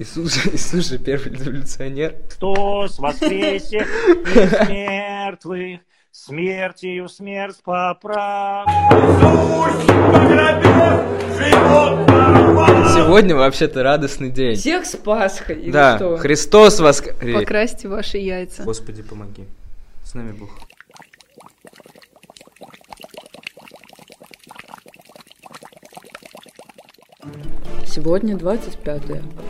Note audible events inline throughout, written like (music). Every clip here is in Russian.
Иисус, Иисус же первый революционер. Христос воскресе из мертвых, смертью смерть поправ. Сегодня вообще-то радостный день. Всех с Пасхой или Да, что? Христос воскрес. Покрасьте ваши яйца. Господи, помоги. С нами Бог. Сегодня 25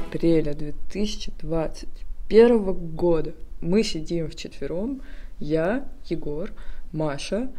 апреля 2021 года. Мы сидим вчетвером. Я, Егор, Маша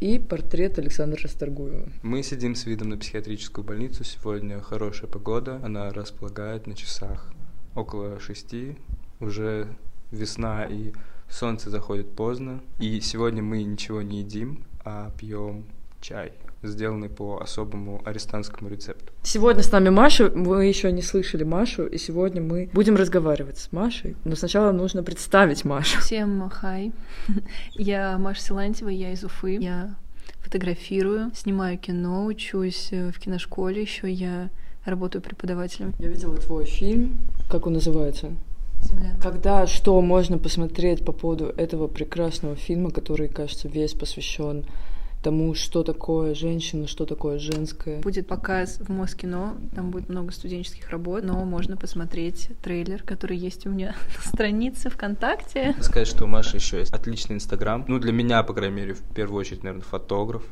и портрет Александра Расторгуева. Мы сидим с видом на психиатрическую больницу. Сегодня хорошая погода. Она располагает на часах около шести. Уже весна и солнце заходит поздно. И сегодня мы ничего не едим, а пьем чай, сделанный по особому арестантскому рецепту. Сегодня с нами Маша. Вы еще не слышали Машу, и сегодня мы будем разговаривать с Машей. Но сначала нужно представить Машу. Всем хай. (laughs) Я Маша Силантьева, я из Уфы. Я фотографирую, снимаю кино, учусь э, в киношколе, еще я работаю преподавателем. Я видела твой фильм. Как он называется? Земля. Когда что можно посмотреть по поводу этого прекрасного фильма, который, кажется, весь посвящен тому, что такое женщина, что такое женское. Будет показ в Москино, там будет много студенческих работ, но можно посмотреть трейлер, который есть у меня (laughs) на странице ВКонтакте. Сказать, что у Маши еще есть отличный инстаграм. Ну, для меня, по крайней мере, в первую очередь, наверное, фотограф.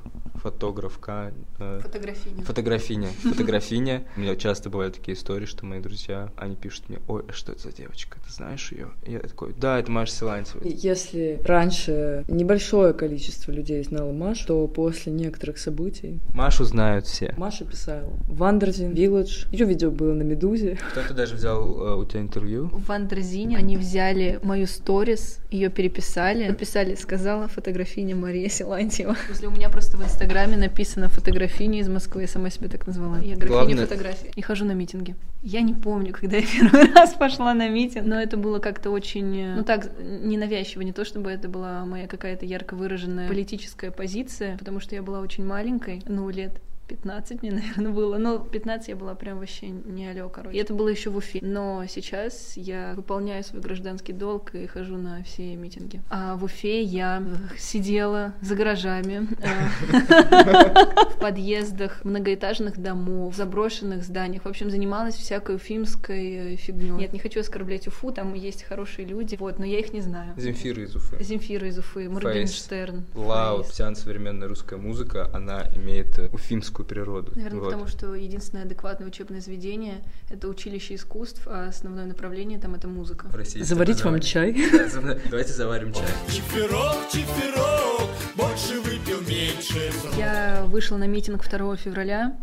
Фотографка. э, Фотографиня. Фотографиня. (laughs) Фотографиня. У меня часто бывают такие истории, что мои друзья, они пишут мне, ой, а что это за девочка, ты знаешь ее? Я такой, да, это Маша Силантьева. Если раньше небольшое количество людей знало Машу, то после некоторых событий Машу знают все. Маша писала Wonderzine, Village. Ее видео было на Медузе. Кто-то даже взял э, у тебя интервью. В Wonderzine они взяли мою сторис, ее переписали, написали, сказала фотографиня Мария Силантьева. Если у меня просто в Инстаграме написано фотографиня из Москвы, я сама себя так назвала. Я графиня Главное- фотографий. И хожу на митинги. Я не помню, когда я (laughs) первый раз пошла на митинг, но это было как-то очень, э, ну так, ненавязчиво, не то чтобы это была моя какая-то ярко выраженная политическая позиция, потому что я была очень маленькой, ну, лет 15 мне, (laughs) наверное, было. Но 15 я была прям вообще не алё, короче. И это было еще в Уфе. Но сейчас я выполняю свой гражданский долг и хожу на все митинги. А в Уфе я э, сидела за гаражами, э, (laughs) в подъездах многоэтажных домов, в заброшенных зданиях. В общем, занималась всякой уфимской фигней. Нет, не хочу оскорблять Уфу, там есть хорошие люди, вот, но я их не знаю. Земфира из Уфы. Земфира из Уфы, Моргенштерн. Лаут, вся современная русская музыка, она имеет э, уфимскую природу. Наверное, Вот. потому что единственное адекватное учебное заведение — это училище искусств, а основное направление там — это музыка. В России Заварить вам чай? (laughs) Да, Давайте заварим чай. Чиферок, чиферок, больше выпил, меньше. Я вышла на митинг 2 февраля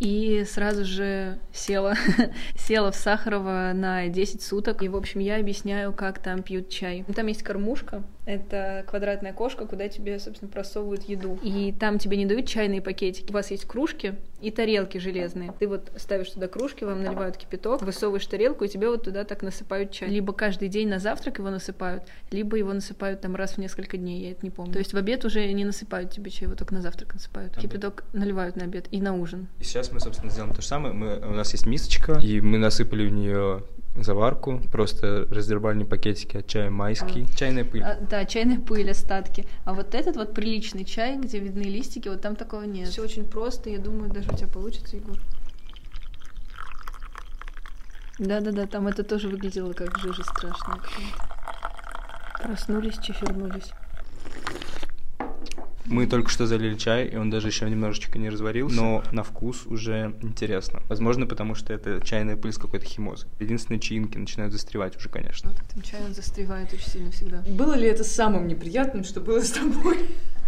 и сразу же села, (laughs) села в Сахарова на 10 суток. И, в общем, я объясняю, как там пьют чай. Там есть кормушка, это квадратная кошка, куда тебе, собственно, просовывают еду. И там тебе не дают чайные пакетики. У вас есть кружки и тарелки железные. Ты вот ставишь туда кружки, вам наливают кипяток, высовываешь тарелку, и тебе вот туда так насыпают чай. Либо каждый день на завтрак его насыпают, либо его насыпают там раз в несколько дней, я это не помню. То есть в обед уже не насыпают тебе чай, его только на завтрак насыпают. Обед. Кипяток наливают на обед и на ужин. И сейчас мы, собственно, сделаем то же самое. Мы, у нас есть мисочка, и мы насыпали в нее заварку, просто раздербальные пакетики от чая майский, чайная пыль. А, да, чайная пыль, остатки. А вот этот вот приличный чай, где видны листики, вот там такого нет. Все очень просто, я думаю, даже у тебя получится, Егор. Да-да-да, там это тоже выглядело как жижа страшная. Проснулись, чефернулись. Мы только что залили чай, и он даже еще немножечко не разварился, но на вкус уже интересно. Возможно, потому что это чайная пыль с какой-то химозой. Единственные чаинки начинают застревать уже, конечно. Вот этом чай он застревает очень сильно всегда. Было ли это самым неприятным, что было с тобой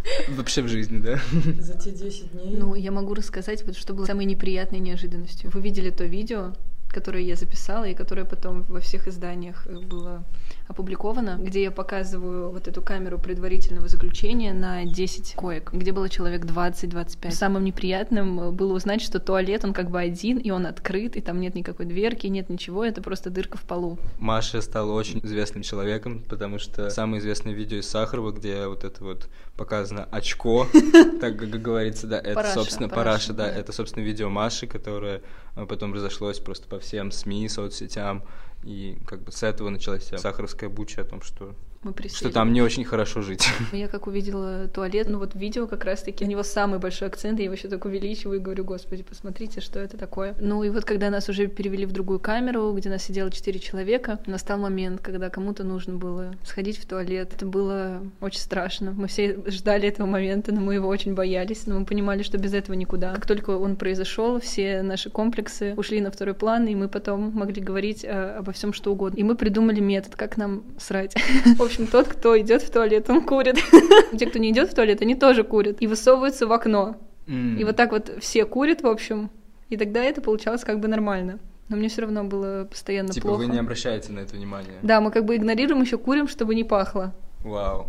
(laughs) Вообще в жизни, да? за те 10 дней? Ну, я могу рассказать, вот что было самой неприятной неожиданностью. Вы видели то видео, которое я записала, и которое потом во всех изданиях было опубликовано, где я показываю вот эту камеру предварительного заключения на 10 коек, где было человек 20-25. Самым неприятным было узнать, что туалет, он как бы один, и он открыт, и там нет никакой дверки, нет ничего, это просто дырка в полу. Маша стала очень известным человеком, потому что самое известное видео из Сахарова, где вот это вот показано очко, (laughs) так как говорится, да, это, собственно, Параша, да. это, собственно, видео Маши, которое э, потом разошлось просто по всем СМИ, соцсетям, и как бы с этого началась вся сахаровская буча о том, что, Мы что присели. там не очень хорошо жить. (laughs) Я как увидела туалет, ну вот видео как раз-таки, у него самый большой акцент, я его еще так увеличиваю и говорю, господи, посмотрите, что это такое. Ну и вот когда нас уже перевели в другую камеру, где нас сидело четыре человека, настал момент, когда кому-то нужно было сходить в туалет. Это было очень страшно. Мы все ждали этого момента, но мы его очень боялись, но мы понимали, что без этого никуда. Как только он произошел, все наши комплексы ушли на второй план, и мы потом могли говорить э, обо всем что угодно. И мы придумали метод, как нам срать. (laughs) В общем, тот, кто идет в туалет, он курит. (laughs) Те, кто не идет в туалет, они тоже курят и высовываются в окно. И вот так вот все курят, в общем, и тогда это получалось как бы нормально. Но мне все равно было постоянно Типа плохо. вы не обращаете на это внимания. Да, мы как бы игнорируем, еще курим, чтобы не пахло. Вау.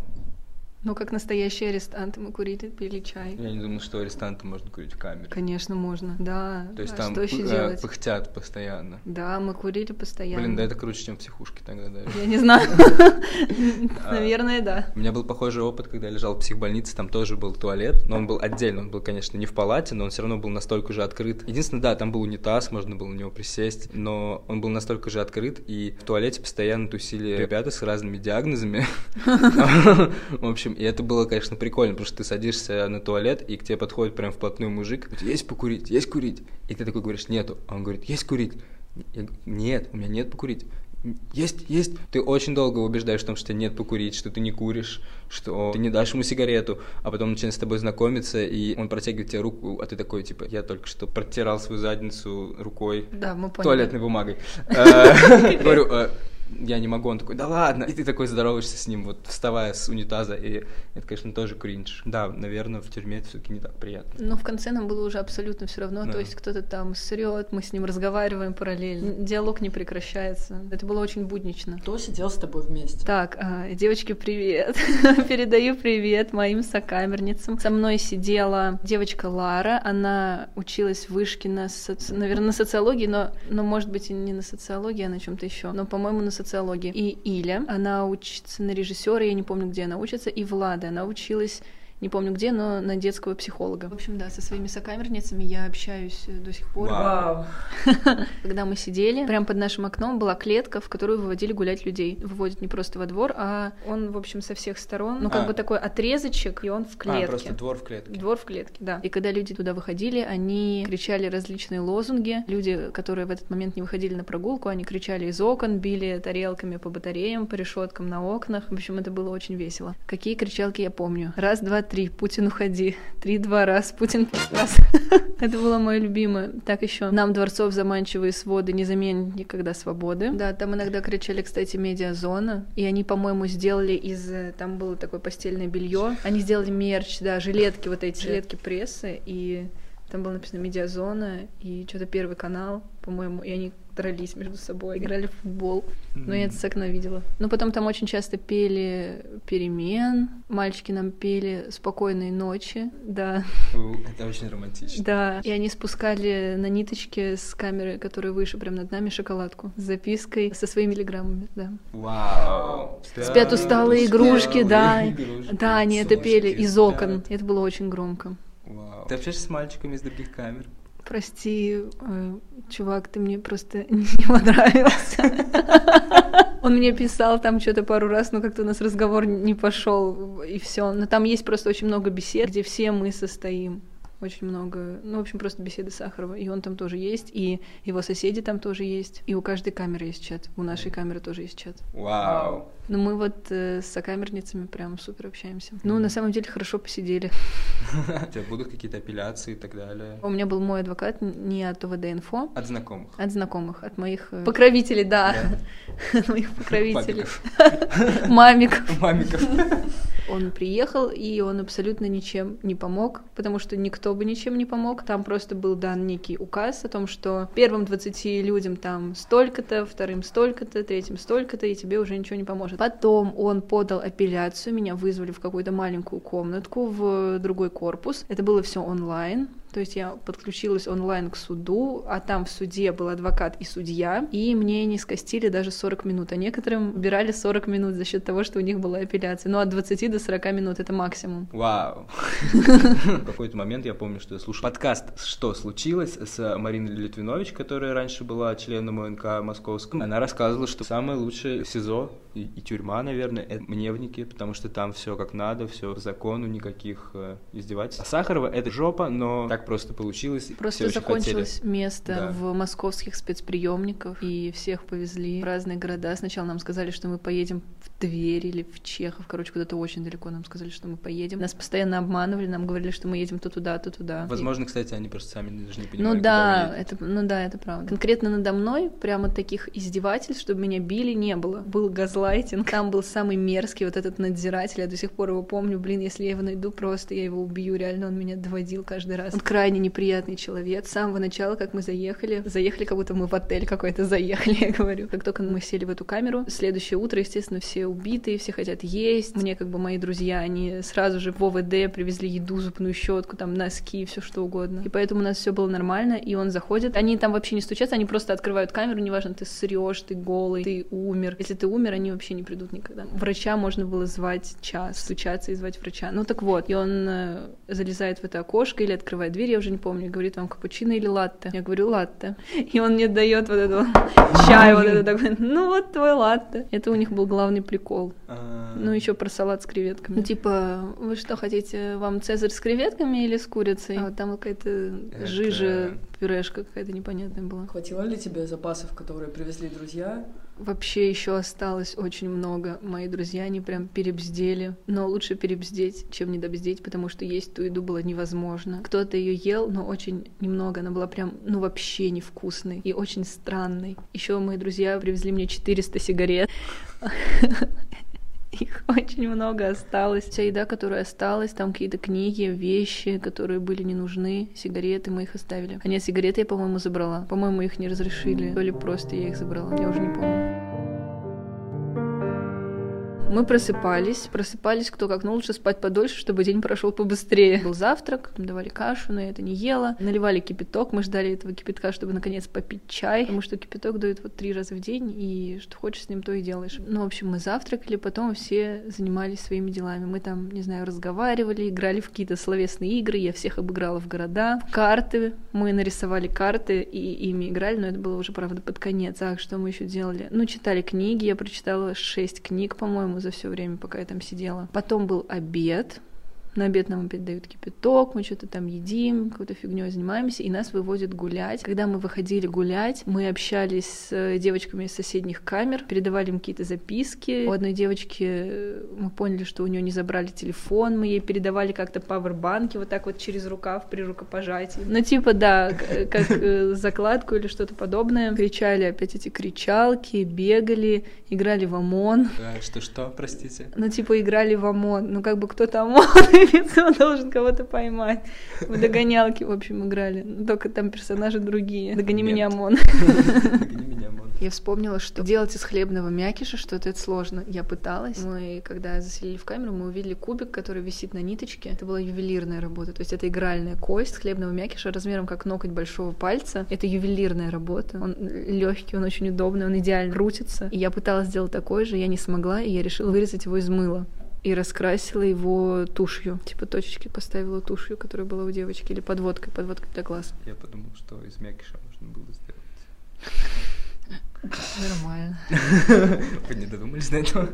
Но как настоящие арестанты мы курили, пили чай. Я не думал, что арестантам можно курить в камере. Конечно, можно, да. То есть а там что еще э, делать? пыхтят постоянно. Да, мы курили постоянно. Блин, да это круче, чем в психушке тогда даже. Я не знаю. (laughs) А. Наверное, да. У меня был похожий опыт, когда я лежал в психбольнице, там тоже был туалет, но он был отдельно, он был, конечно, не в палате, но он все равно был настолько же открыт. Единственное, да, там был унитаз, можно было на него присесть, но он был настолько же открыт, и в туалете постоянно тусили ребята с разными диагнозами. (laughs) (laughs) В общем, и это было, конечно, прикольно, потому что ты садишься на туалет, и к тебе подходит прям вплотную мужик, говорит, есть покурить, есть курить. И ты такой говоришь, нету. А он говорит, есть курить. Я говорю, нет, у меня нет покурить. Есть, есть. Ты очень долго убеждаешь в том, что нет покурить, что ты не куришь, что ты не дашь ему сигарету, а потом начинает с тобой знакомиться, и он протягивает тебе руку, а ты такой, типа, я только что протирал свою задницу рукой Да, мы поняли. туалетной бумагой. Э, (laughs) Говорю, «Э, я не могу, он такой, да ладно. И ты такой здороваешься с ним, вот вставая с унитаза, и это, конечно, тоже кринж. Да, наверное, в тюрьме это все-таки не так приятно. Но в конце нам было уже абсолютно все равно. Да. То есть кто-то там срет, мы с ним разговариваем параллельно. Диалог не прекращается. Это было очень буднично. Кто сидел с тобой вместе? Так, а, девочки, привет. (laughs) Передаю привет моим сокамерницам. Со мной сидела девочка Лара. Она училась в вышке на, соци- наверное, на социологии, но, но, может быть, и не на социологии, а на чем-то еще. Но, по-моему, на социологии. И Иля. Она учится на режиссера, я не помню, где она учится. И Влада. Она училась не помню где, но на детского психолога. В общем, да, со своими сокамерницами я общаюсь э, до сих пор. Вау. (laughs) Когда мы сидели, прямо под нашим окном была клетка, в которую выводили гулять людей. Выводят не просто во двор, а он, в общем, со всех сторон. Ну, как А. бы такой отрезочек, и он в клетке. А, просто двор в клетке. Двор в клетке, да. И когда люди туда выходили, они кричали различные лозунги. Люди, которые в этот момент не выходили на прогулку, они кричали из окон, били тарелками по батареям, по решеткам на окнах. В общем, это было очень весело. Какие кричалки я помню? Раз, два, три, Путин уходи. Три-два раз, Путин раз. (laughs) Это было мое любимое. Так еще нам дворцов заманчивые своды не заменят никогда свободы. Да, там иногда кричали, кстати, медиазона. И они, по-моему, сделали из... э, Там было такое постельное белье. Они сделали мерч, да, жилетки, вот эти жилетки прессы. И там было написано медиазона и что-то первый канал, по-моему, и они дрались между собой, играли в футбол. Но я это с окна видела. Но потом там очень часто пели перемен, мальчики нам пели спокойной ночи, да, Это очень романтично. да. И они спускали на ниточке с камеры, которая выше, прям над нами, шоколадку с запиской со своими миллиграммами, да. Вау. Спят усталые игрушки, да. Да, они это пели из окон. Это было очень громко. Вау. Ты общаешься с мальчиками из других камер? Прости, э, чувак, ты мне просто (laughs) не понравился. Он мне писал там что-то пару раз, но как-то у нас разговор не пошел, и все. Но там есть просто очень много бесед, где все мы состоим. Очень много, ну, в общем, просто беседы Сахарова. И он там тоже есть, и его соседи там тоже есть. И у каждой камеры есть чат. У нашей камеры тоже есть чат. Вау. Но мы вот э, с сокамерницами прям супер общаемся. Ну, на самом деле, хорошо посидели. У тебя будут какие-то апелляции и так далее? У меня был мой адвокат не от ОВД-инфо, От знакомых. От знакомых, от моих э, покровителей, да. (laughs) Моих покровителей. Мамиков. (laughs) Мамиков. Он приехал, и он абсолютно ничем не помог, потому что никто бы ничем не помог. Там просто был дан некий указ о том, что первым 20 людям там столько-то, вторым столько-то, третьим столько-то, и тебе уже ничего не поможет. Потом он подал апелляцию, меня вызвали в какую-то маленькую комнатку в другой корпус. Это было все онлайн. То есть я подключилась онлайн к суду, а там в суде был адвокат и судья, и мне не скостили даже 40 минут, а некоторым убирали 40 минут за счет того, что у них была апелляция. Ну, от 20 до 40 минут это максимум. Вау. В какой-то момент я помню, что я слушал подкаст «Что случилось» с Мариной Литвинович, которая раньше была членом ОНК московском. Она рассказывала, что самое лучшее СИЗО и, тюрьма, наверное, это Мневники, потому что там все как надо, все по закону, никаких э, издевательств. Сахарова это жопа, но так просто получилось. Просто закончилось хотели. место Да. в московских спецприемников, и всех повезли в разные города. Сначала нам сказали, что мы поедем в Тверь или в Чехов, короче, куда-то очень далеко нам сказали, что мы поедем. Нас постоянно обманывали, нам говорили, что мы едем то туда, то туда. И- Возможно, кстати, они просто сами даже не понимали, Ну да, это, ну да, это правда. Конкретно надо мной прямо таких издевательств, чтобы меня били, не было. Был газлайтинг, там был самый мерзкий вот этот надзиратель, я до сих пор его помню, блин, если я его найду, просто я его убью, реально он меня доводил каждый раз. Он крайне неприятный человек. С самого начала, как мы заехали, заехали, как будто мы в отель какой-то заехали, (laughs) я говорю. Как только мы сели в эту камеру, следующее утро, естественно, все убитые, все хотят есть. Мне как бы мои друзья, они сразу же в ОВД привезли еду, зубную щетку, там носки, все что угодно. И поэтому у нас все было нормально, и он заходит. Они там вообще не стучатся, они просто открывают камеру, неважно, ты срешь, ты голый, ты умер. Если ты умер, они вообще не придут никогда. Врача можно было звать час, стучаться и звать врача. Ну так вот, и он э, залезает в это окошко или открывает дверь, я уже не помню, говорит вам капучино или латте. Я говорю латте. И он мне дает вот этого чай, вот это такой, ну вот твой латте. Это у них был главный прикол. А, Ну, еще про салат с креветками. Ну, типа, вы что хотите, вам цезарь с креветками или с курицей? А вот там какая-то жижа, пюрешка какая-то непонятная была. Хватило ли тебе запасов, которые привезли друзья? Вообще еще осталось очень много. Мои друзья, они прям перебздели. Но лучше перебздеть, чем недобздеть, потому что есть ту еду было невозможно. Кто-то ее ел, но очень немного. Она была прям, ну, вообще невкусной и очень странной. Еще мои друзья привезли мне 400 сигарет. (laughs) Их очень много осталось. Вся еда, которая осталась, там какие-то книги, вещи, которые были не нужны, сигареты, мы их оставили. А нет, сигареты я, по-моему, забрала. По-моему, их не разрешили. То ли просто я их забрала. Я уже не помню. Мы просыпались, просыпались кто как, но лучше спать подольше, чтобы день прошел побыстрее. Был завтрак, давали кашу, но я это не ела. Наливали кипяток, мы ждали этого кипятка, чтобы наконец попить чай, потому что кипяток дают вот три раза в день, и что хочешь с ним, то и делаешь. Ну, в общем, мы завтракали, потом все занимались своими делами. Мы там, не знаю, разговаривали, играли в какие-то словесные игры, я всех обыграла в города. В карты, мы нарисовали карты и ими играли, но это было уже, правда, под конец. А что мы еще делали? Ну, читали книги, я прочитала шесть книг, по-моему, за все время, пока я там сидела. Потом был обед, на обед нам опять дают кипяток, мы что-то там едим, какой-то фигней занимаемся, и нас выводят гулять. Когда мы выходили гулять, мы общались с э, девочками из соседних камер, передавали им какие-то записки. У одной девочки э, мы поняли, что у нее не забрали телефон, мы ей передавали как-то пауэрбанки вот так вот через рукав при рукопожатии. Ну, типа, да, к- как э, закладку или что-то подобное. Кричали опять эти кричалки, бегали, играли в ОМОН. Что-что, простите? Ну, типа, играли в ОМОН. Ну, как бы кто-то ОМОН, он должен кого-то поймать. В догонялки, в общем, играли. Ну, Только там персонажи другие. Догони меня, Мент. ОМОН. Догони меня, Мон. Я вспомнила, что делать из хлебного мякиша что-то это сложно. Я пыталась. Мы, когда заселили в камеру, мы увидели кубик, который висит на ниточке. Это была ювелирная работа. То есть это игральная кость хлебного мякиша размером как ноготь большого пальца. Это ювелирная работа. Он легкий, он очень удобный, он идеально крутится. И я пыталась сделать такой же, я не смогла, и я решила вырезать его из мыла и раскрасила его тушью. Типа точечки поставила тушью, которая была у девочки, или подводкой, подводкой для глаз. Я подумал, что из мякиша можно было сделать. Нормально. Вы не додумались до этого?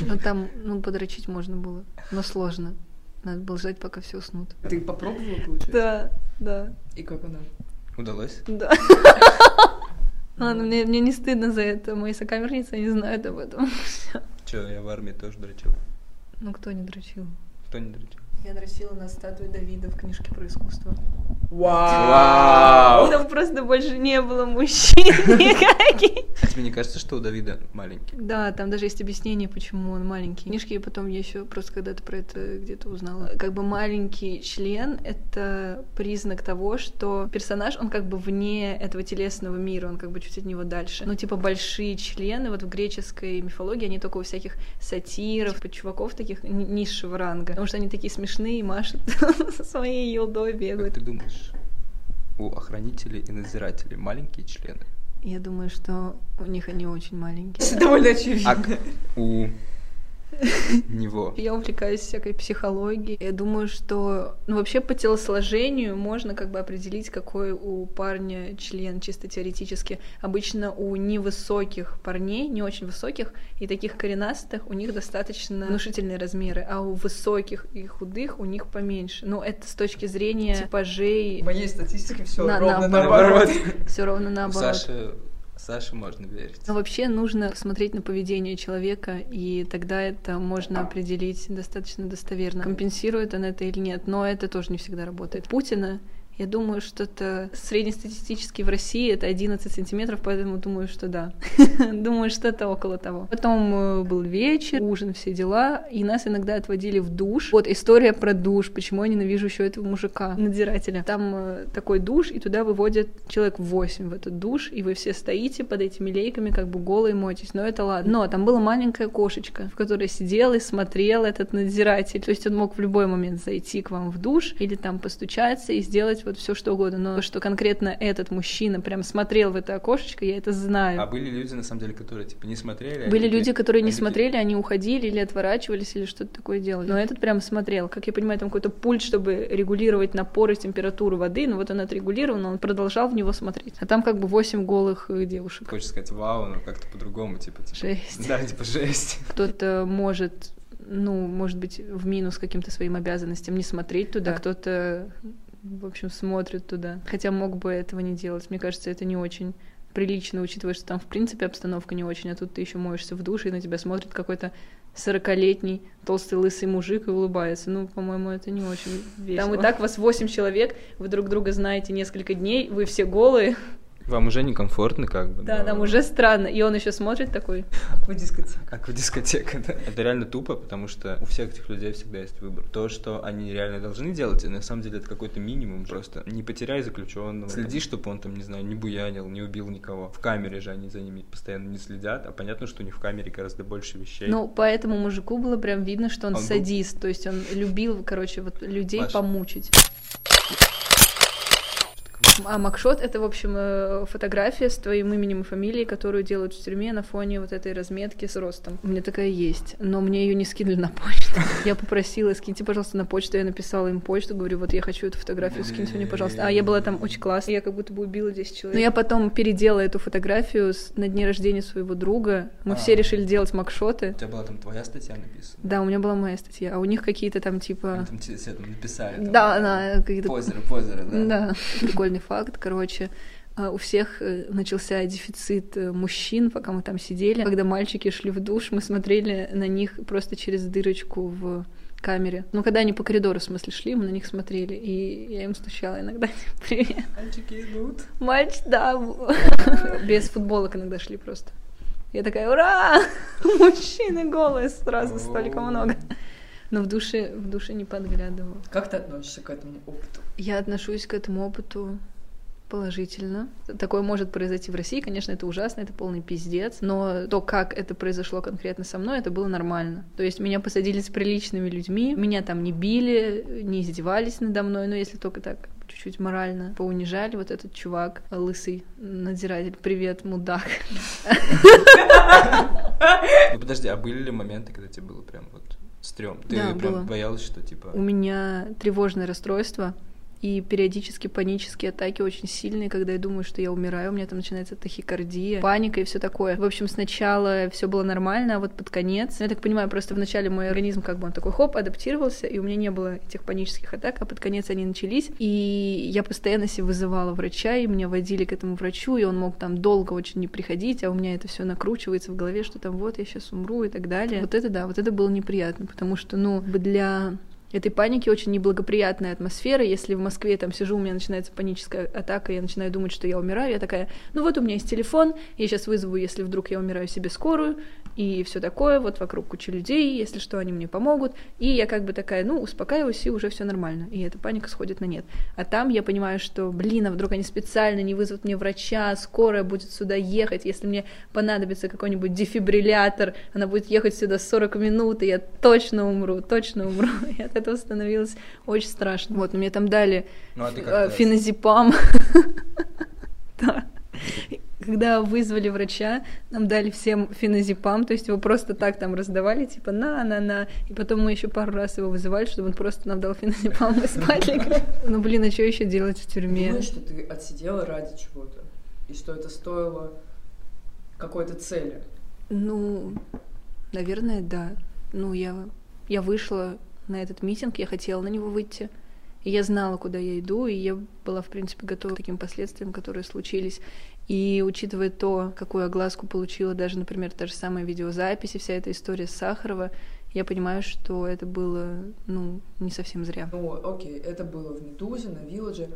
Ну там, ну, подрочить можно было, но сложно. Надо было ждать, пока все уснут. Ты попробовала, получается? Да, да, И как она? Удалось? да. Ладно, мне, мне не стыдно за это. Мои сокамерницы не знают об этом. (laughs) Че, я в армии тоже дрочил. Ну, кто не дрочил? Кто не дрочил? Я нарисила на статую Давида в книжке про искусство. Вау! Там просто больше не было мужчин никаких. А тебе не кажется, что у Давида маленький? Да, там даже есть объяснение, почему он маленький. В книжке я потом я еще просто когда-то про это где-то узнала. Как бы маленький член — это признак того, что персонаж, он как бы вне этого телесного мира, он как бы чуть от него дальше. Ну, типа большие члены вот в греческой мифологии, они только у всяких сатиров, типа чуваков таких ни- низшего ранга. Потому что они такие смешные, машут (laughs) со своей елдой Как бегают. ты думаешь, у охранителей и надзирателей маленькие члены? Я думаю, что у них они очень маленькие. (laughs) Довольно очевидно. А у (laughs) него? Я увлекаюсь всякой психологией. Я думаю, что, ну, вообще по телосложению можно как бы определить, какой у парня член чисто теоретически. Обычно у невысоких парней, не очень высоких и таких коренастых, у них достаточно внушительные размеры, а у высоких и худых у них поменьше. Но это с точки зрения типажей В моей статистике все На- ровно наоборот. наоборот. все ровно У наоборот. Саши, Саше можно верить. Но вообще нужно смотреть на поведение человека, и тогда это можно определить достаточно достоверно, компенсирует он это или нет. Но это тоже не всегда работает. Путина я думаю, что-то среднестатистически в России это 11 сантиметров, поэтому думаю, что да. (laughs) думаю, что-то около того. Потом э, был вечер, ужин, все дела, и нас иногда отводили в душ. Вот история про душ, почему я ненавижу еще этого мужика, надзирателя. Там э, такой душ, и туда выводят человек 8 в этот душ, и вы все стоите под этими лейками, как бы голые моетесь. Но это ладно. Но там была маленькая кошечка, в которой сидел и смотрел этот надзиратель. То есть он мог в любой момент зайти к вам в душ или там постучаться и сделать все что угодно. Но что конкретно этот мужчина прям смотрел в это окошечко, я это знаю. А были люди, на самом деле, которые, типа, не смотрели? Были они люди, которые не они смотрели, они уходили или отворачивались, или что-то такое делали. Но этот прям смотрел. Как я понимаю, там какой-то пульт, чтобы регулировать напор и температуру воды. Но вот он отрегулирован, он продолжал в него смотреть. А там как бы 8 голых э, девушек. Хочется сказать вау, но как-то по-другому, типа, типа... Жесть. Да, типа жесть. Кто-то может ну, может быть, в минус каким-то своим обязанностям не смотреть туда, а кто-то, в общем, смотрит туда. Хотя мог бы этого не делать. Мне кажется, это не очень прилично, учитывая, что там, в принципе, обстановка не очень, а тут ты еще моешься в душе, и на тебя смотрит какой-то сорокалетний толстый лысый мужик и улыбается. Ну, по-моему, это не очень весело. Там и так вас восемь человек, вы друг друга знаете несколько дней, вы все голые. Вам уже некомфортно, как бы. Да, но- там уже странно. И он еще смотрит такой. В дискотеке. Как в дискотеке, да. Это реально тупо, потому что у всех этих людей всегда есть выбор. То, что они реально должны делать, на самом деле это какой-то минимум. Просто не потеряй заключенного. Следи, чтобы он там, не знаю, не буянил, не убил никого. В камере же они за ними постоянно не следят, а понятно, что у них в камере гораздо больше вещей. Ну, по этому мужику было прям видно, что он, Он был- садист, то есть он любил, короче, вот людей Маша. помучить. А Макшот — это, в общем, э, фотография с твоим именем и фамилией, которую делают в тюрьме на фоне вот этой разметки с ростом. У меня такая есть, но мне ее не скинули на почту. (laughs) Я попросила, скиньте, пожалуйста, на почту. Я написала им почту, говорю, вот я хочу эту фотографию, скиньте мне, пожалуйста. А я была там очень классная, я как будто бы убила 10 человек. Но я потом переделала эту фотографию на дне рождения своего друга. Мы все А. решили делать макшоты. У тебя была там твоя статья написана? Да, у меня была моя статья, а у них какие-то там типа... Там написали. Да, да, какие-то... Позеры, позеры, да. Да. Прикольный факт, короче. а, У всех э, начался дефицит э, мужчин, пока мы там сидели. Когда мальчики шли в душ, мы смотрели на них просто через дырочку в камере. Ну, когда они по коридору, в смысле, шли, мы на них смотрели. И я им стучала иногда. (laughs) Привет. Мальчики идут. Мальчик, да. (laughs) Без футболок иногда шли просто. Я такая, ура! (laughs) Мужчины голые, сразу столько много. Но в душе, в душе не подглядывала. Как ты относишься к этому опыту? Я отношусь к этому опыту положительно. Такое может произойти в России, конечно, это ужасно, это полный пиздец, но то, как это произошло конкретно со мной, это было нормально. То есть меня посадили с приличными людьми, меня там не били, не издевались надо мной, но если только так чуть-чуть морально поунижали. Вот этот чувак, лысый надзиратель, привет, мудак. Ну подожди, а были ли моменты, когда тебе было прям вот стрём? Ты Да, прям было. боялась, что типа... У меня тревожное расстройство, и периодически панические атаки очень сильные, когда я думаю, что я умираю, у меня там начинается тахикардия, паника и все такое. В общем, сначала все было нормально, а вот под конец, я так понимаю, просто вначале мой организм как бы он такой хоп, адаптировался, и у меня не было этих панических атак, а под конец они начались, и я постоянно себе вызывала врача, и меня водили к этому врачу, и он мог там долго очень не приходить, а у меня это все накручивается в голове, что там вот я сейчас умру и так далее. Вот это да, вот это было неприятно, потому что, ну, для этой паники очень неблагоприятная атмосфера. Если в Москве там сижу, у меня начинается паническая атака, я начинаю думать, что я умираю, я такая, ну вот у меня есть телефон, я сейчас вызову, если вдруг я умираю себе скорую, и все такое, вот вокруг куча людей, если что, они мне помогут, и я как бы такая, ну, успокаиваюсь, и уже все нормально, и эта паника сходит на нет. А там я понимаю, что, блин, а вдруг они специально не вызовут мне врача, скорая будет сюда ехать, если мне понадобится какой-нибудь дефибриллятор, она будет ехать сюда 40 минут, и я точно умру, точно умру. (laughs) И от этого становилось очень страшно. Вот, но мне там дали Ну, а э, феназепам. (laughs) Да. Когда вызвали врача, нам дали всем феназепам, то есть его просто так там раздавали, типа на-на-на, и потом мы еще пару раз его вызывали, чтобы он просто нам дал феназепам, спать легли. Ну, блин, а что еще делать в тюрьме? Думаешь, что ты отсидела ради чего-то? И что это стоило какой-то цели? Ну, наверное, да. Ну, я, я вышла на этот митинг, я хотела на него выйти. И я знала, куда я иду, и я была, в принципе, готова к таким последствиям, которые случились. И учитывая то, какую огласку получила даже, например, та же самая видеозапись и вся эта история с Сахарова, я понимаю, что это было, ну, не совсем зря. Ну, окей, это было в Медузе, на Вилладже.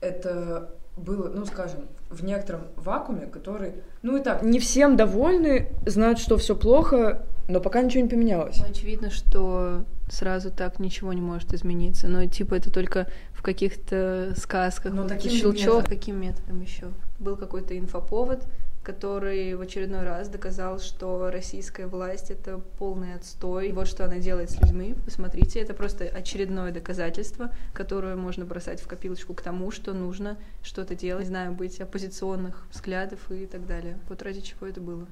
Это было, ну, скажем, в некотором вакууме, который, ну и так, не всем довольны, знают, что все плохо, но пока ничего не поменялось. Очевидно, что сразу так ничего не может измениться. Но типа это только в каких-то сказках. Но вот таким щелчок. методом. Каким методом еще? Был какой-то инфоповод, который в очередной раз доказал, что российская власть это полный отстой. Вот что она делает с людьми. Посмотрите, это просто очередное доказательство, которое можно бросать в копилочку к тому, что нужно что-то делать, не знаю, быть оппозиционных взглядов и так далее. Вот ради чего это было.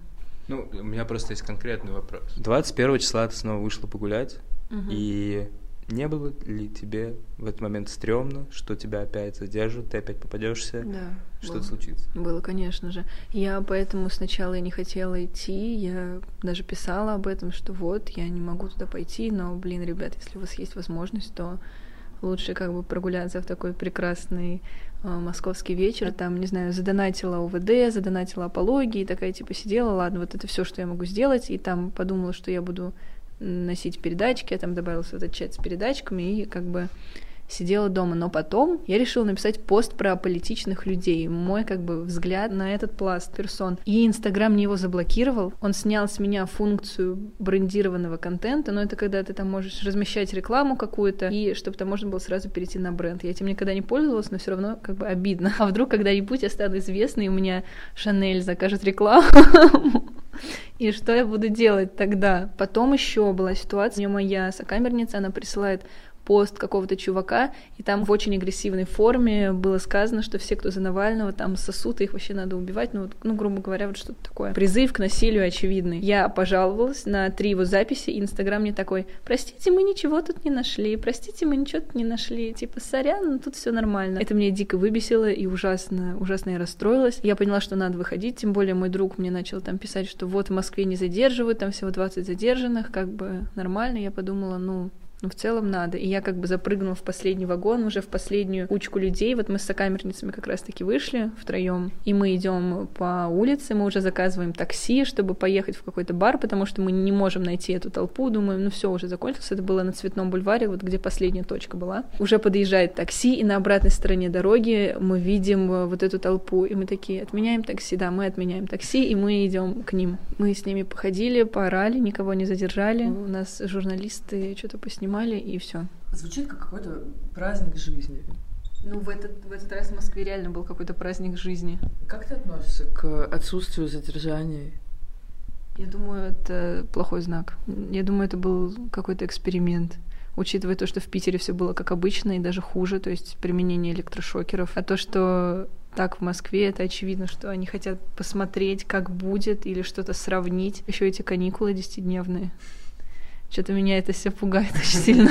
Ну, у меня просто есть конкретный вопрос. 21 числа ты снова вышла погулять, Мгм. и не было ли тебе в этот момент стрёмно, что тебя опять задержат, ты опять попадешься, Да. что-то случится? Было, конечно же. Я поэтому сначала и не хотела идти, я даже писала об этом, что вот, я не могу туда пойти, но, блин, ребят, если у вас есть возможность, то лучше как бы прогуляться в такой прекрасный э, московский вечер, там, не знаю, задонатила УВД, задонатила апологии, и такая, типа, сидела, ладно, вот это все, что я могу сделать, и там подумала, что я буду носить передачки, я там добавился в этот чат с передачками, и как бы сидела дома. Но потом я решила написать пост про политичных людей, мой как бы взгляд на этот пласт персон. И Инстаграм мне его заблокировал, он снял с меня функцию брендированного контента, но это когда ты там можешь размещать рекламу какую-то, и чтобы там можно было сразу перейти на бренд. Я этим никогда не пользовалась, но все равно как бы обидно. (laughs) А вдруг когда-нибудь я стану известной, и у меня Шанель закажет рекламу, (laughs) и что я буду делать тогда? Потом еще была ситуация, мне моя сокамерница, она присылает пост какого-то чувака, и там в очень агрессивной форме было сказано, что все, кто за Навального, там сосут, их вообще надо убивать, ну, вот, ну грубо говоря, вот что-то такое. Призыв к насилию очевидный. Я пожаловалась на три его записи, и Инстаграм мне такой, простите, мы ничего тут не нашли, простите, мы ничего тут не нашли, типа, сорян, ну тут все нормально. Это меня дико выбесило и ужасно, ужасно я расстроилась. Я поняла, что надо выходить, тем более мой друг мне начал там писать, что вот в Москве не задерживают, там всего 20 задержанных, как бы нормально. Я подумала, ну, ну, в целом надо. И я как бы запрыгнула в последний вагон, уже в последнюю кучку людей. Вот мы с сокамерницами как раз-таки вышли втроем, и мы идем по улице, мы уже заказываем такси, чтобы поехать в какой-то бар, потому что мы не можем найти эту толпу. Думаем, ну все, уже закончилось. Это было на Цветном бульваре, вот где последняя точка была. Уже подъезжает такси, и на обратной стороне дороги мы видим э, вот эту толпу, и мы такие, отменяем такси, да, мы отменяем такси, и мы идем к ним. Мы с ними походили, поорали, никого не задержали. У нас журналисты что-то поснимали, и все. Звучит как какой-то праздник жизни. Ну, в этот, в этот раз в Москве реально был какой-то праздник жизни. Как ты относишься к отсутствию задержаний? Я думаю, это плохой знак. Я думаю, это был какой-то эксперимент. Учитывая то, что в Питере все было как обычно и даже хуже, то есть применение электрошокеров. А то, что так в Москве, это очевидно, что они хотят посмотреть, как будет, или что-то сравнить. Еще эти каникулы десятидневные. Что-то меня это все пугает (laughs) очень сильно.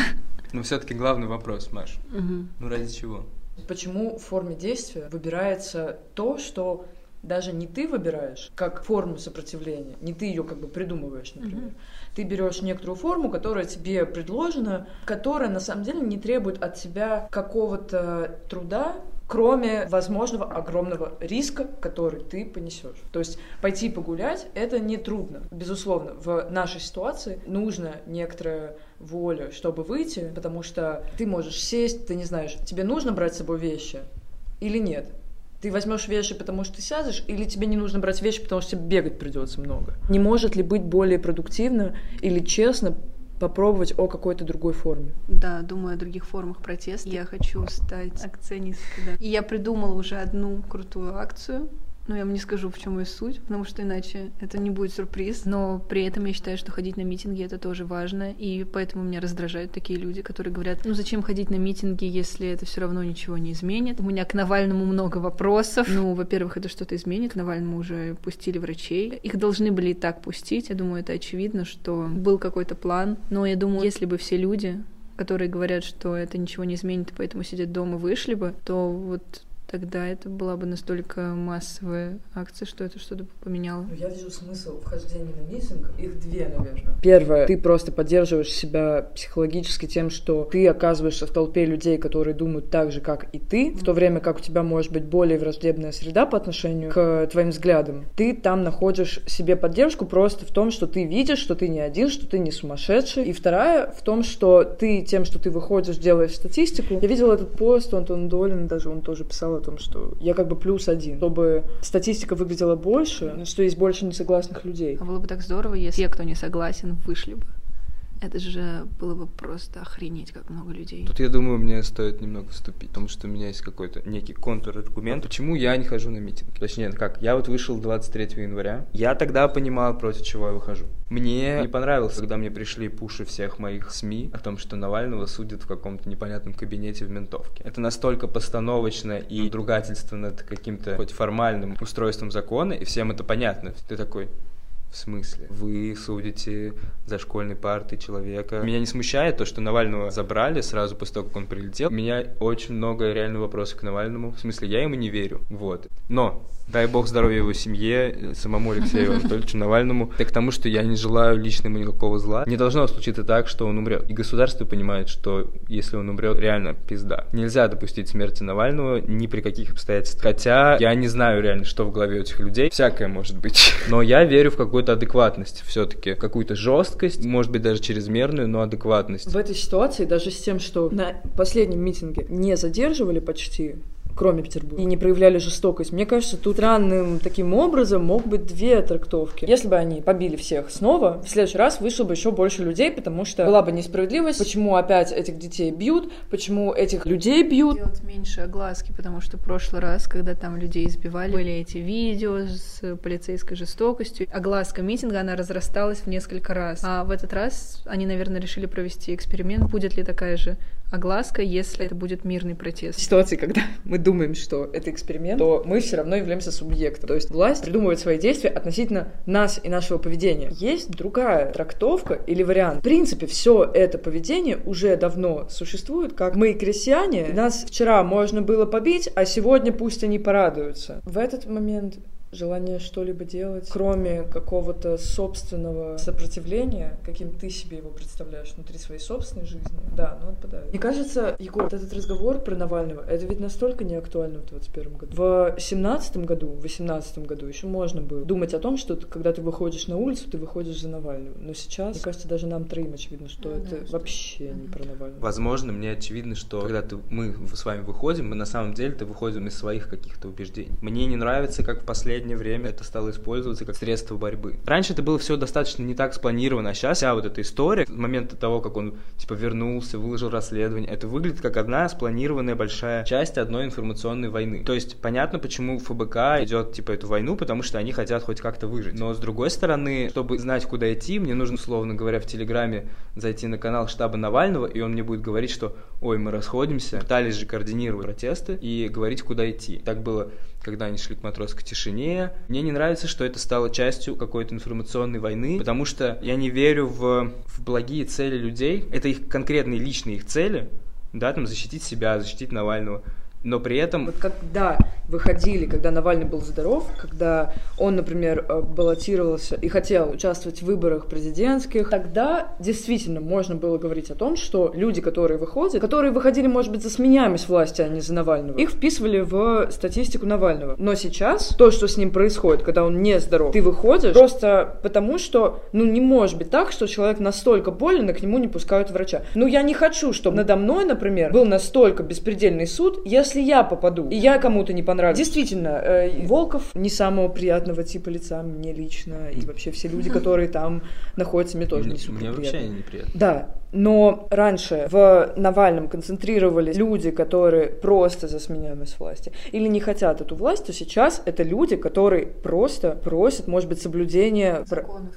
Но все-таки главный вопрос, Маш. Ну ради чего? Почему в форме действия выбирается то, что даже не ты выбираешь как форму сопротивления, не ты ее как бы придумываешь, например. Мгм. Ты берешь некоторую форму, которая тебе предложена, которая на самом деле не требует от тебя какого-то труда кроме возможного огромного риска, который ты понесешь. То есть пойти погулять — это не трудно. Безусловно, в нашей ситуации нужно некоторая воля, чтобы выйти, потому что ты можешь сесть, ты не знаешь, тебе нужно брать с собой вещи или нет. Ты возьмешь вещи, потому что ты сядешь, или тебе не нужно брать вещи, потому что тебе бегать придется много. Не может ли быть более продуктивно или честно попробовать о какой-то другой форме. Да, думаю о других формах протеста. Я хочу стать акционисткой, да. И я придумала уже одну крутую акцию, ну, я вам не скажу, в чем ее суть, потому что иначе это не будет сюрприз. Но при этом я считаю, что ходить на митинги это тоже важно. И поэтому меня раздражают такие люди, которые говорят, ну зачем ходить на митинги, если это все равно ничего не изменит. У меня к Навальному много вопросов. Ну, во-первых, это что-то изменит. К Навальному уже пустили врачей. Их должны были и так пустить. Я думаю, это очевидно, что был какой-то план. Но я думаю, если бы все люди которые говорят, что это ничего не изменит, поэтому сидят дома, вышли бы, то вот тогда это была бы настолько массовая акция, что это что-то поменяло. Я вижу смысл вхождения на митинг. Их две, наверное. Первое, ты просто поддерживаешь себя психологически тем, что ты оказываешься в толпе людей, которые думают так же, как и ты, в то время как у тебя может быть более враждебная среда по отношению к твоим взглядам. Ты там находишь себе поддержку просто в том, что ты видишь, что ты не один, что ты не сумасшедший. И вторая в том, что ты тем, что ты выходишь, делаешь статистику. Я видела этот пост, Антон Долин даже, он тоже писал том, что я как бы плюс один, чтобы статистика выглядела больше, что есть больше несогласных людей. А было бы так здорово, если те, кто не согласен, вышли бы. Это же было бы просто охренеть, как много людей. Тут, я думаю, мне стоит немного вступить, потому что у меня есть какой-то некий контраргумент, почему я не хожу на митинг. Точнее, как, я вот вышел 23 января, я тогда понимал, против чего я выхожу. Мне не понравилось, когда мне пришли пуши всех моих СМИ о том, что Навального судят в каком-то непонятном кабинете в ментовке. Это настолько постановочно и другательство над каким-то хоть формальным устройством закона, и всем это понятно. Ты такой, в смысле? Вы судите за школьной партой человека. Меня не смущает то, что Навального забрали сразу после того, как он прилетел. У меня очень много реально вопросов к Навальному. В смысле, я ему не верю. Вот. Но Дай бог здоровья его семье, самому Алексею Анатольевичу Навальному. Так к тому, что я не желаю лично ему никакого зла. Не должно случиться так, что он умрет. И государство понимает, что если он умрет, реально пизда. Нельзя допустить смерти Навального ни при каких обстоятельствах. Хотя я не знаю реально, что в голове у этих людей. Всякое может быть. Но я верю в какую-то адекватность все-таки. Какую-то жесткость, может быть, даже чрезмерную, но адекватность. В этой ситуации, даже с тем, что на последнем митинге не задерживали почти кроме Петербурга, и не проявляли жестокость. Мне кажется, тут странным таким образом мог быть две трактовки. Если бы они побили всех снова, в следующий раз вышло бы еще больше людей, потому что была бы несправедливость, почему опять этих детей бьют, почему этих людей бьют. Делать меньше огласки, потому что в прошлый раз, когда там людей избивали, были эти видео с полицейской жестокостью. Огласка митинга, она разрасталась в несколько раз. А в этот раз они, наверное, решили провести эксперимент, будет ли такая же огласка, если это будет мирный протест. В ситуации, когда мы думаем, что это эксперимент, то мы все равно являемся субъектом. То есть власть придумывает свои действия относительно нас и нашего поведения. Есть другая трактовка или вариант. В принципе, все это поведение уже давно существует, как мы крестьяне. Нас вчера можно было побить, а сегодня пусть они порадуются. В этот момент желание что-либо делать, кроме какого-то собственного сопротивления, каким ты себе его представляешь внутри своей собственной жизни, да, ну отпадает. Мне кажется, Егор, вот этот разговор про Навального, это ведь настолько не актуально в 21 году. В 17 году, в 18 году еще можно было думать о том, что когда ты выходишь на улицу, ты выходишь за Навального. Но сейчас, мне кажется, даже нам троим очевидно, что ну, это да, вообще что... не про Навального. Возможно, мне очевидно, что когда ты, мы с вами выходим, мы на самом деле-то выходим из своих каких-то убеждений. Мне не нравится, как в последнее последнее время это стало использоваться как средство борьбы. Раньше это было все достаточно не так спланировано, а сейчас вся вот эта история, с момента того, как он типа вернулся, выложил расследование, это выглядит как одна спланированная большая часть одной информационной войны. То есть понятно, почему ФБК идет типа эту войну, потому что они хотят хоть как-то выжить. Но с другой стороны, чтобы знать, куда идти, мне нужно, условно говоря, в Телеграме зайти на канал штаба Навального, и он мне будет говорить, что ой, мы расходимся, пытались же координировать протесты и говорить, куда идти. Так было когда они шли к матросской тишине. Мне не нравится, что это стало частью какой-то информационной войны, потому что я не верю в, в благие цели людей. Это их конкретные личные их цели, да, там защитить себя, защитить Навального. Но при этом... Вот когда выходили, когда Навальный был здоров, когда он, например, э, баллотировался и хотел участвовать в выборах президентских, тогда действительно можно было говорить о том, что люди, которые выходят, которые выходили, может быть, за сменями власти, а не за Навального, их вписывали в статистику Навального. Но сейчас то, что с ним происходит, когда он не здоров, ты выходишь просто потому, что, ну, не может быть так, что человек настолько болен, и к нему не пускают врача. Ну, я не хочу, чтобы надо мной, например, был настолько беспредельный суд, если я попаду, и я кому-то не понравлюсь. Действительно, э, Волков не самого приятного типа лица мне лично, и вообще все люди, (laughs) которые там находятся, мне тоже не супер мне вообще приятно. неприятно. Да, но раньше в Навальном концентрировались люди, которые просто за сменяемость власти или не хотят эту власть, то сейчас это люди, которые просто просят, может быть, соблюдения пра- Законов.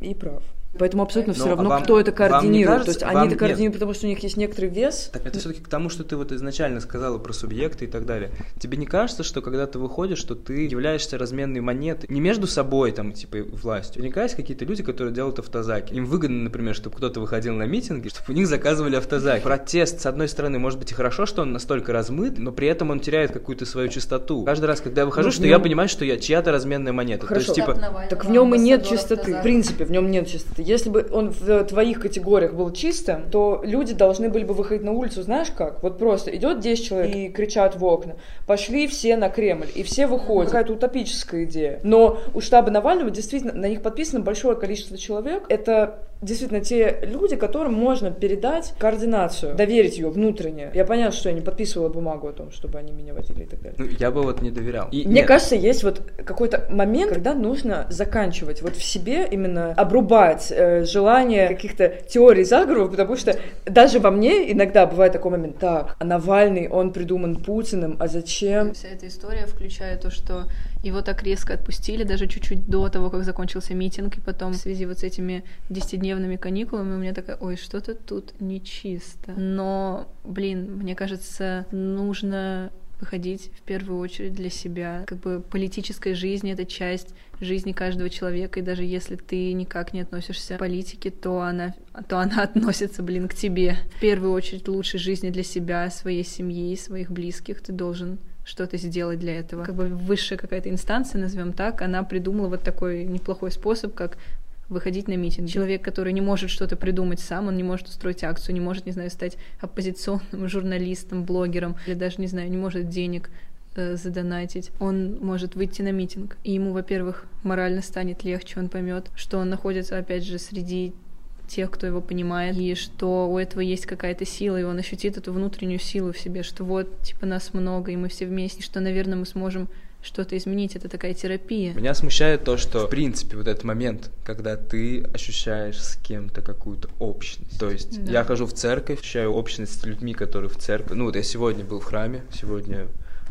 и прав. Поэтому абсолютно все а равно, вам- кто это координирует. кажется- то есть вам- они это нет. координируют, потому что у них есть некоторый вес. Так это все-таки к тому, что ты вот изначально сказала про субъекты и так далее. Тебе не кажется, что когда ты выходишь, что ты являешься разменной монетой не между собой, там, типа, и властью. Наверняка есть какие-то люди, которые делают автозаки. Им выгодно, например, чтобы кто-то выходил на митинги, чтобы у них заказывали автозаки. Протест, с одной стороны, может быть и хорошо, что он настолько размыт, но при этом он теряет какую-то свою чистоту. Каждый раз, когда я выхожу, Ну, что я нем- понимаю, что я чья-то разменная монета. Хорошо. То есть, типа, Так в нем и нет чистоты. В принципе, в нем нет чистоты. Если бы он в твоих категориях был чистым, то люди должны были бы выходить на улицу, знаешь как? Вот просто идет 10 человек и кричат в окна. Пошли все на Кремль. И все выходят. Какая-то утопическая идея. Но у штаба Навального действительно на них подписано большое количество человек. Это действительно те люди, которым можно передать координацию, доверить ее внутренне. Я понятно, что я не подписывала бумагу о том, чтобы они меня водили и так далее. ну, я бы вот не доверял. И Мне нет, кажется, есть вот какой-то момент, когда нужно заканчивать. Вот в себе именно обрубать э, желание каких-то теорий заговоров, потому что даже во мне иногда бывает такой момент. Так, а Навальный, он придуман Путиным, а зачем? Вся эта история, включая то, что его так резко отпустили, даже чуть-чуть до того, как закончился митинг, и потом в связи вот с этими десятидневными каникулами у меня такая, ой, что-то тут нечисто. Но, блин, мне кажется, нужно выходить в первую очередь для себя. Как бы политическая жизнь — это часть жизни каждого человека, и даже если ты никак не относишься к политике, то она, то она (laughs) относится, блин, к тебе. В первую очередь лучшей жизни для себя, своей семьи, своих близких ты должен что-то сделать для этого. Как бы высшая какая-то инстанция, назовем так, она придумала вот такой неплохой способ, как выходить на митинг. Человек, который не может что-то придумать сам, он не может устроить акцию, не может, не знаю, стать оппозиционным (laughs) журналистом, блогером, или даже, не знаю, не может денег э, задонатить, он может выйти на митинг. И ему, во-первых, морально станет легче, он поймет, что он находится, опять же, среди тех, кто его понимает, и что у этого есть какая-то сила, и он ощутит эту внутреннюю силу в себе, что вот, типа, нас много, и мы все вместе, что, наверное, мы сможем что-то изменить. Это такая терапия. Меня смущает то, что, в принципе, вот этот момент, когда ты ощущаешь с кем-то какую-то общность. То есть Да. я хожу в церковь, ощущаю общность с людьми, которые в церкви. Ну вот я сегодня был в храме, сегодня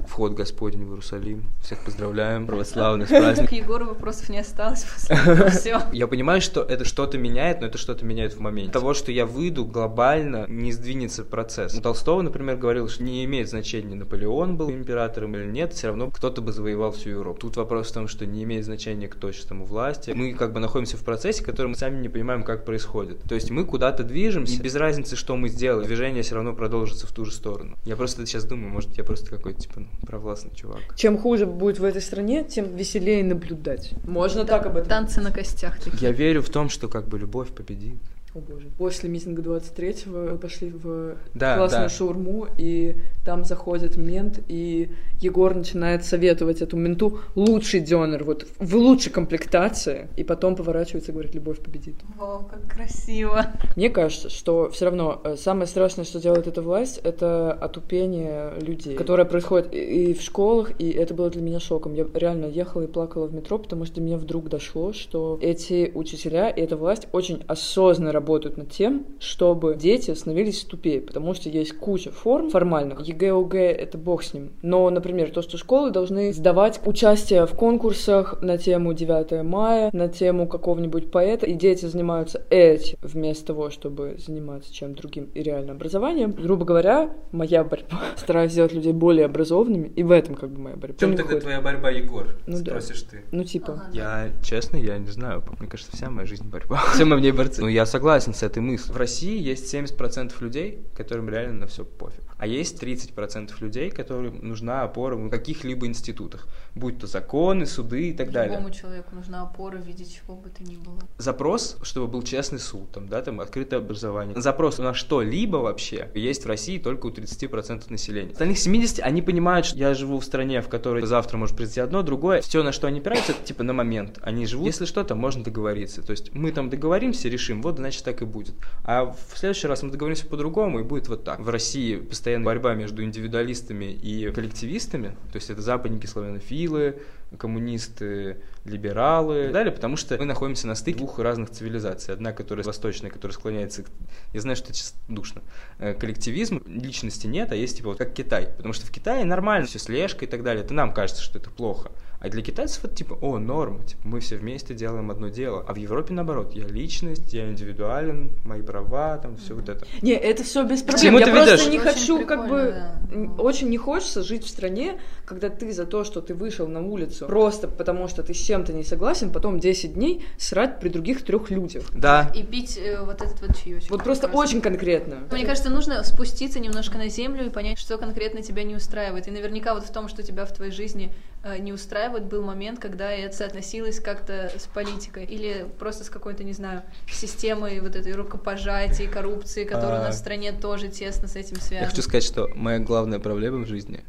вход Господень в Иерусалим. Всех поздравляем, православный (laughs) с праздником. К Егору вопросов не осталось после (laughs) все. Я понимаю, что это что-то меняет, но это что-то меняет в моменте. Того, что я выйду глобально, не сдвинется процесс. У Толстого, например, говорил, что не имеет значения, Наполеон был императором или нет, все равно кто-то бы завоевал всю Европу. Тут вопрос в том, что не имеет значения, кто сейчас там у власти. Мы как бы находимся в процессе, который мы сами не понимаем, как происходит. То есть мы куда-то движемся, и без разницы, что мы сделаем, движение все равно продолжится в ту же сторону. Я просто сейчас думаю, может, я просто какой-то, типа, ну, провластный чувак. Чем хуже будет в этой стране, тем веселее наблюдать. Можно так об этом. Танцы на костях такие. Я верю в том, что как бы любовь победит. О боже. После митинга 23-го мы пошли в Да, классную да. шаурму, и там заходит мент, и Егор начинает советовать эту менту лучший дёнер, вот в лучшей комплектации, и потом поворачивается и говорит, любовь победит. О, как красиво. Мне кажется, что все равно э, самое страшное, что делает эта власть, это отупение людей, которое происходит и и в школах, и это было для меня шоком. Я реально ехала и плакала в метро, потому что до меня вдруг дошло, что эти учителя и эта власть очень осознанно работают над тем, чтобы дети становились тупее, потому что есть куча форм формальных. ЕГЭ, ОГЭ — это бог с ним. Но, например, то, что школы должны сдавать участие в конкурсах на тему 9 мая, на тему какого-нибудь поэта, и дети занимаются этим вместо того, чтобы заниматься чем другим и реально образованием. Грубо говоря, моя борьба. (laughs) Стараюсь сделать людей более образованными, и в этом как бы моя борьба. В чем тогда выходит. твоя борьба, Егор? Ну да. Спросишь ты. Ну, типа. Ага. Я, честно, я не знаю. Мне кажется, вся моя жизнь борьба. Все мы в ней борцы. Ну, я согласен с этой мыслью. В России есть 70% людей, которым реально на все пофиг. А есть 30% людей, которым нужна опора в каких-либо институтах, будь то законы, суды и так далее. Любому человеку нужна опора в виде чего бы то ни было. Запрос, чтобы был честный суд, там, да, там, открытое образование. Запрос на что-либо вообще есть в России только у 30% населения. Остальных 70 они понимают, что я живу в стране, в которой завтра может произойти одно, другое. Все, на что они опираются, это типа на момент. Они живут, если что-то, можно договориться. То есть мы там договоримся, решим, вот, значит, так и будет. А в следующий раз мы договоримся по-другому, и будет вот так. В России постоянно борьба между индивидуалистами и коллективистами, то есть это западники, славянофилы, коммунисты, либералы и так далее, потому что мы находимся на стыке двух разных цивилизаций. Одна, которая восточная, которая склоняется, к... я знаю, что это душно, э, коллективизм, личности нет, а есть типа вот как Китай, потому что в Китае нормально, все слежка и так далее, это нам кажется, что это плохо. А для китайцев это типа, о, норма, типа, мы все вместе делаем одно дело. А в Европе наоборот, я личность, я индивидуален, мои права, там все вот это. Не, это все без проблем. я просто ведёшь? не Очень хочу, как бы, да. очень не хочется жить в стране, когда ты за то, что ты вышел на улицу, просто потому что ты с чем-то не согласен, потом 10 дней срать при других трех людях. Да, И пить э, вот этот вот чаечек. Вот просто очень конкретно. Мне кажется, нужно спуститься немножко на землю и понять, что конкретно тебя не устраивает. И наверняка вот в том, что тебя в твоей жизни не устраивает, был момент, когда это соотносилось как-то с политикой или просто с какой-то, не знаю, системой вот этой рукопожатия, коррупции, которая у А. нас в стране тоже тесно с этим я связана. хочу сказать, что моя главная проблема в жизни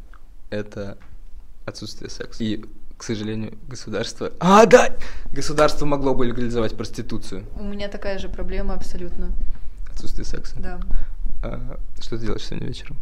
это отсутствие секса. И, к сожалению, государство... А, да! Государство могло бы легализовать проституцию. У меня такая же проблема абсолютно, Отсутствие секса. да. А, что ты делаешь сегодня вечером?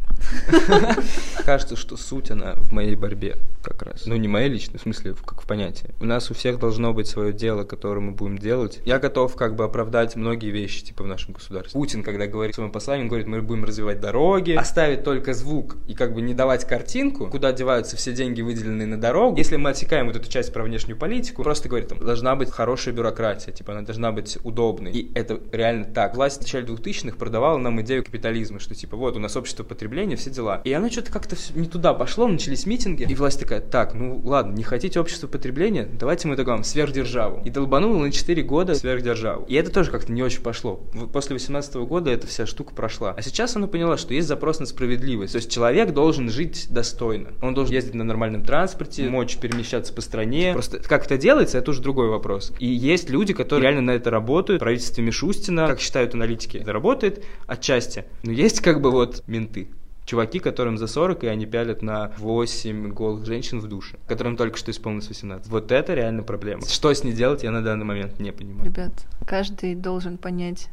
(laughs) Кажется, что суть она в моей борьбе как раз. Ну, не моей личной, в смысле, как в понятии. У нас у всех должно быть свое дело, которое мы будем делать. Я готов как бы оправдать многие вещи, типа в нашем государстве. Путин, когда говорит в своем послании, он говорит, мы будем развивать дороги, оставить только звук и как бы не давать картинку, куда деваются все деньги, выделенные на дорогу. Если мы отсекаем вот эту часть про внешнюю политику, просто говорит, там, должна быть хорошая бюрократия, типа она должна быть удобной. И это реально так. Власть в начале 2000-х продавала нам идею капитализма, что типа вот у нас общество потребления, все дела. И оно что-то как-то не туда пошло, начались митинги, и власть такая, так, ну ладно, не хотите общество потребления, давайте мы договорим сверхдержаву. И долбанула на 4 года сверхдержаву. И это тоже как-то не очень пошло. После 18 года эта вся штука прошла. А сейчас она поняла, что есть запрос на справедливость. То есть человек должен жить достойно. Он должен ездить на нормальном транспорте, мочь перемещаться по стране. Просто как это делается, это уже другой вопрос. И есть люди, которые реально на это работают. В правительстве Мишустина, как считают аналитики, это работает отчасти. Но есть как бы вот менты. Чуваки, которым за 40, и они пялят на 8 голых женщин в душе, которым только что исполнилось 18. Вот это реально проблема. Что с ней делать, я на данный момент не понимаю. Ребят, каждый должен понять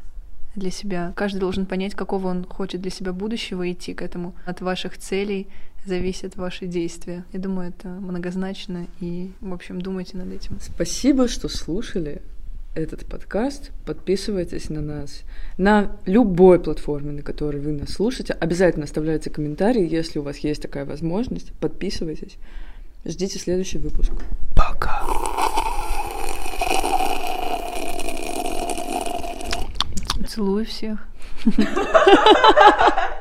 для себя, каждый должен понять, какого он хочет для себя будущего и идти к этому. От ваших целей зависят ваши действия. Я думаю, это многозначно, и, в общем, думайте над этим. Спасибо, что слушали этот подкаст. Подписывайтесь на нас на любой платформе, на которой вы нас слушаете. Обязательно оставляйте комментарии, если у вас есть такая возможность. Подписывайтесь. Ждите следующий выпуск. Пока. Целую всех. (laughs)